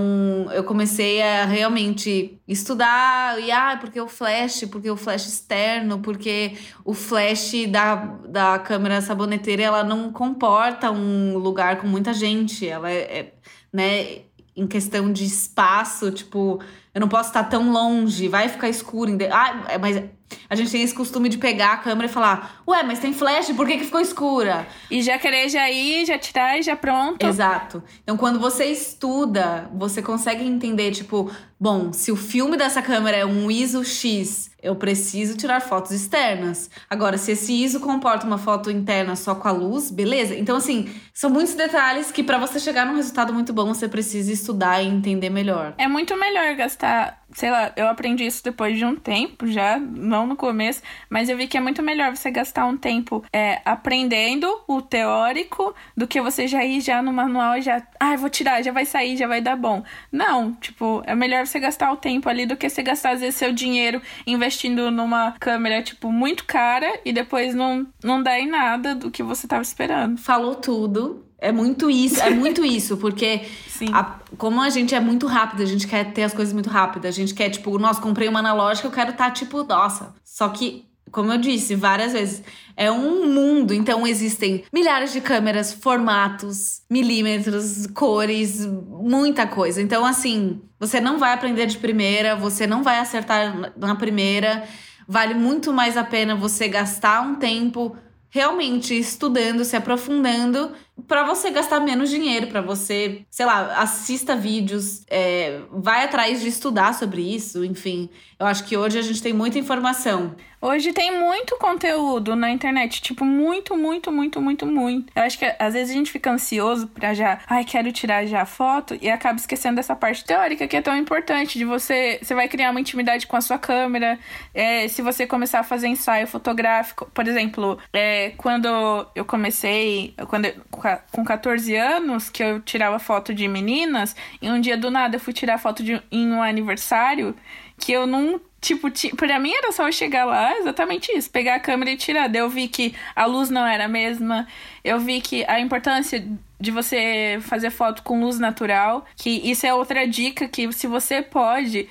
S2: eu comecei a realmente estudar. E ah, porque o flash, porque o flash externo, porque o flash da, da câmera saboneteira ela não comporta um lugar com muita gente. Ela é, é né, em questão de espaço, tipo, eu não posso estar tão longe, vai ficar escuro. Ah, mas a gente tem esse costume de pegar a câmera e falar: Ué, mas tem flash, por que, que ficou escura?
S3: E já querer já ir, já tirar e já pronto.
S2: Exato. Então, quando você estuda, você consegue entender, tipo, bom, se o filme dessa câmera é um ISO X, eu preciso tirar fotos externas. Agora, se esse ISO comporta uma foto interna só com a luz, beleza? Então, assim, são muitos detalhes que para você chegar num resultado muito bom, você precisa estudar e entender melhor.
S3: É muito melhor gastar that sei lá, eu aprendi isso depois de um tempo já, não no começo, mas eu vi que é muito melhor você gastar um tempo é, aprendendo o teórico do que você já ir já no manual e já, ah, vou tirar, já vai sair, já vai dar bom. Não, tipo, é melhor você gastar o tempo ali do que você gastar, às vezes, seu dinheiro investindo numa câmera, tipo, muito cara e depois não, não dá em nada do que você tava esperando.
S2: Falou tudo. É muito isso, é muito isso, porque a, como a gente é muito rápido, a gente quer ter as coisas muito rápido, a gente quer, tipo, nossa, comprei uma analógica, eu quero estar, tá, tipo, nossa. Só que, como eu disse várias vezes, é um mundo, então existem milhares de câmeras, formatos, milímetros, cores, muita coisa. Então, assim, você não vai aprender de primeira, você não vai acertar na primeira. Vale muito mais a pena você gastar um tempo realmente estudando, se aprofundando para você gastar menos dinheiro, para você, sei lá, assista vídeos, é, vai atrás de estudar sobre isso, enfim. Eu acho que hoje a gente tem muita informação.
S3: Hoje tem muito conteúdo na internet, tipo, muito, muito, muito, muito, muito. Eu acho que às vezes a gente fica ansioso pra já, ai, quero tirar já a foto e acaba esquecendo dessa parte teórica que é tão importante, de você, você vai criar uma intimidade com a sua câmera, é, se você começar a fazer ensaio fotográfico, por exemplo, é, quando eu comecei, quando eu, com 14 anos, que eu tirava foto de meninas, e um dia do nada eu fui tirar foto de, em um aniversário, que eu não Tipo, pra mim era só eu chegar lá, exatamente isso, pegar a câmera e tirar. Daí eu vi que a luz não era a mesma, eu vi que a importância de você fazer foto com luz natural, que isso é outra dica que se você pode,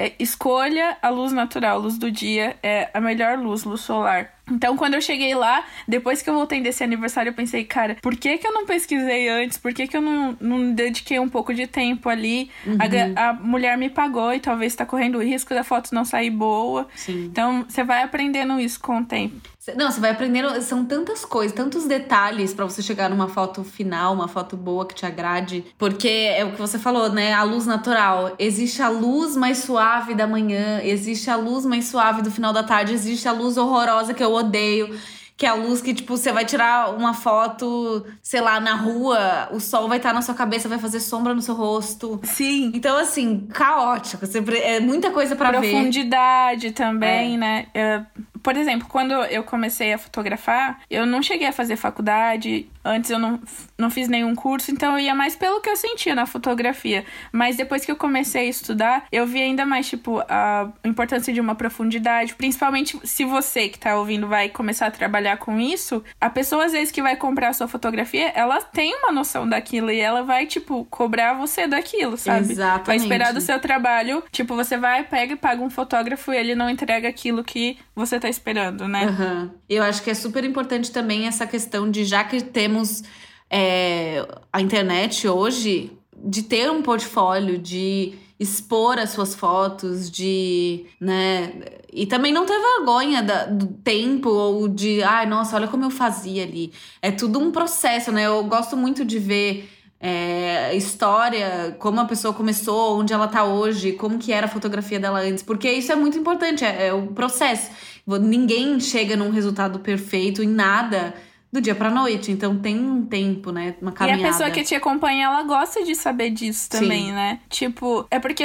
S3: é, escolha a luz natural, luz do dia é a melhor luz, luz solar. Então, quando eu cheguei lá, depois que eu voltei desse aniversário, eu pensei, cara, por que, que eu não pesquisei antes? Por que, que eu não, não dediquei um pouco de tempo ali?
S2: Uhum.
S3: A, a, mulher me pagou e talvez está correndo o risco da foto não sair boa.
S2: Sim.
S3: Então, você vai aprendendo isso com o tempo.
S2: Não, você vai aprendendo. São tantas coisas, tantos detalhes para você chegar numa foto final, uma foto boa que te agrade. Porque é o que você falou, né? A luz natural. Existe a luz mais suave da manhã, existe a luz mais suave do final da tarde, existe a luz horrorosa que eu odeio. Que é a luz que, tipo, você vai tirar uma foto, sei lá, na rua, o sol vai estar na sua cabeça, vai fazer sombra no seu rosto.
S3: Sim.
S2: Então, assim, caótico. Você, é muita coisa para ver.
S3: Profundidade também, é. né? Por exemplo, quando eu comecei a fotografar, eu não cheguei a fazer faculdade, antes eu não, não fiz nenhum curso, então eu ia mais pelo que eu sentia na fotografia. Mas depois que eu comecei a estudar, eu vi ainda mais, tipo, a importância de uma profundidade, principalmente se você que tá ouvindo vai começar a trabalhar com isso, a pessoa às vezes que vai comprar a sua fotografia, ela tem uma noção daquilo e ela vai, tipo, cobrar você daquilo, sabe?
S2: Exatamente.
S3: Vai esperar do seu trabalho, tipo, você vai, pega e paga um fotógrafo e ele não entrega aquilo que você tá esperando, né?
S2: Uhum. Eu acho que é super importante também essa questão de, já que temos é, a internet hoje, de ter um portfólio, de expor as suas fotos, de, né, e também não ter vergonha da, do tempo ou de, ai, nossa, olha como eu fazia ali. É tudo um processo, né? Eu gosto muito de ver é, história, como a pessoa começou, onde ela tá hoje, como que era a fotografia dela antes, porque isso é muito importante, é, é o processo. Ninguém chega num resultado perfeito em nada do dia pra noite. Então tem um tempo, né? Uma caminhada.
S3: E a pessoa que te acompanha, ela gosta de saber disso também, Sim. né? Tipo, é porque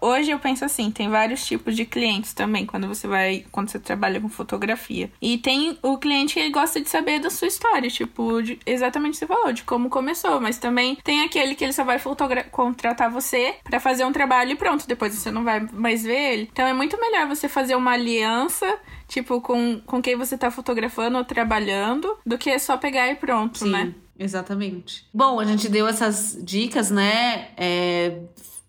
S3: hoje eu penso assim, tem vários tipos de clientes também, quando você vai, quando você trabalha com fotografia. E tem o cliente que ele gosta de saber da sua história, tipo, de, exatamente o que você falou, de como começou. Mas também tem aquele que ele só vai contratar você para fazer um trabalho e pronto, depois você não vai mais ver ele. Então é muito melhor você fazer uma aliança tipo, com, com quem você tá fotografando ou trabalhando, do que só pegar e pronto,
S2: Sim,
S3: né?
S2: Exatamente. Bom, a gente deu essas dicas, né? É,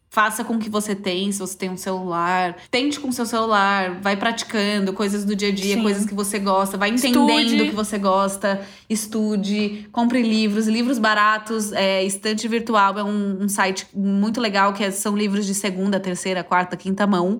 S2: faça com o que você tem, se você tem um celular. Tente com o seu celular, vai praticando coisas do dia a dia, Sim. coisas que você gosta, vai entendendo o que você gosta, estude, compre livros, livros baratos. É, Estante Virtual é um, um site muito legal, que é, são livros de segunda, terceira, quarta, quinta mão.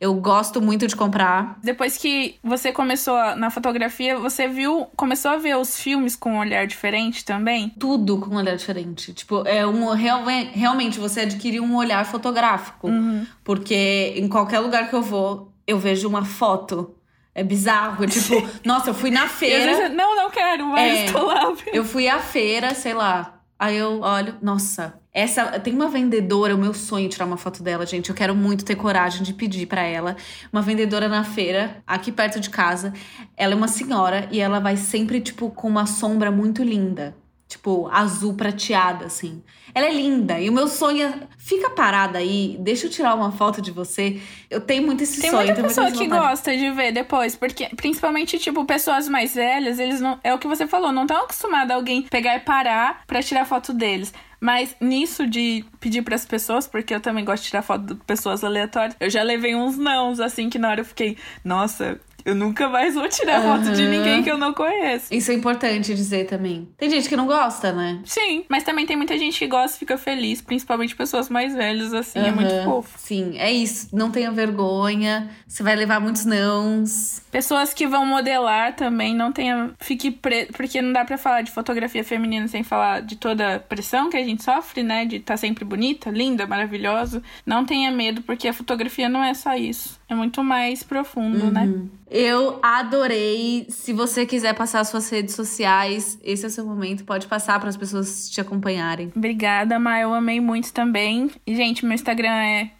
S2: Eu gosto muito de comprar.
S3: Depois que você começou na fotografia, você viu, começou a ver os filmes com um olhar diferente também?
S2: Tudo com um olhar diferente. Tipo, é um realmente você adquire um olhar fotográfico,
S3: uhum.
S2: porque em qualquer lugar que eu vou, eu vejo uma foto é bizarro, tipo, nossa, eu fui na feira.
S3: Vezes, não, não quero, mas é, tô lá.
S2: Eu fui à feira, sei lá. Aí eu olho, nossa, essa tem uma vendedora, o meu sonho é tirar uma foto dela, gente. Eu quero muito ter coragem de pedir para ela. Uma vendedora na feira, aqui perto de casa. Ela é uma senhora e ela vai sempre tipo com uma sombra muito linda, tipo azul prateada assim. Ela é linda e o meu sonho é fica parada aí, deixa eu tirar uma foto de você. Eu tenho muito esse
S3: tem
S2: sonho.
S3: Tem muita pessoa que gosta de ver depois, porque principalmente tipo pessoas mais velhas, eles não é o que você falou, não estão acostumados a alguém pegar e parar para tirar foto deles. Mas nisso de pedir para as pessoas, porque eu também gosto de tirar foto de pessoas aleatórias, eu já levei uns nãos, assim, que na hora eu fiquei, nossa, eu nunca mais vou tirar uhum. foto de ninguém que eu não conheço.
S2: Isso é importante dizer também. Tem gente que não gosta, né?
S3: Sim, mas também tem muita gente que gosta e fica feliz, principalmente pessoas mais velhas, assim, uhum. é muito fofo.
S2: Sim, é isso. Não tenha vergonha, você vai levar muitos nãos.
S3: Pessoas que vão modelar também, não tenha. Fique preso. Porque não dá para falar de fotografia feminina sem falar de toda a pressão que a gente sofre, né? De estar tá sempre bonita, linda, maravilhosa. Não tenha medo, porque a fotografia não é só isso. É muito mais profundo, né? uhum. né?
S2: Eu adorei. Se você quiser passar suas redes sociais, esse é o seu momento. Pode passar para as pessoas te acompanharem.
S3: Obrigada, Ma. Eu amei muito também. E, gente, meu Instagram é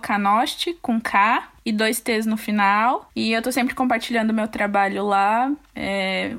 S3: canosti, com K e dois T's no final. E eu tô sempre compartilhando meu trabalho lá. É,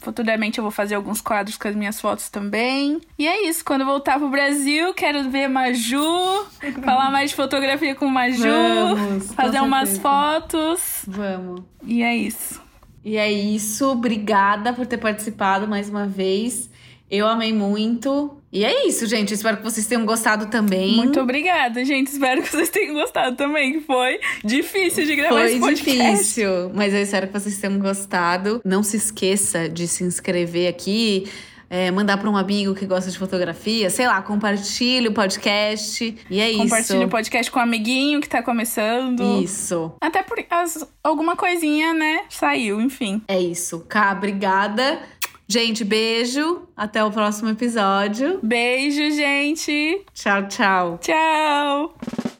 S3: Futuramente eu vou fazer alguns quadros com as minhas fotos também. E é isso. Quando eu voltar pro Brasil, quero ver Maju, falar mais de fotografia com Maju, Vamos, fazer umas fotos.
S2: Vamos.
S3: E é isso.
S2: E é isso. Obrigada por ter participado mais uma vez. Eu amei muito. E é isso, gente. Espero que vocês tenham gostado também.
S3: Muito obrigada, gente. Espero que vocês tenham gostado também. Foi difícil de gravar
S2: Foi
S3: esse podcast.
S2: difícil, mas eu espero que vocês tenham gostado. Não se esqueça de se inscrever aqui, é, mandar para um amigo que gosta de fotografia, sei lá, compartilhe o podcast. E é
S3: Compartilhe o
S2: isso.
S3: podcast com um amiguinho que tá começando.
S2: Isso.
S3: Até por as- alguma coisinha, né? Saiu, enfim.
S2: É isso. Cá, obrigada. Gente, beijo. Até o próximo episódio.
S3: Beijo, gente.
S2: Tchau, tchau.
S3: Tchau.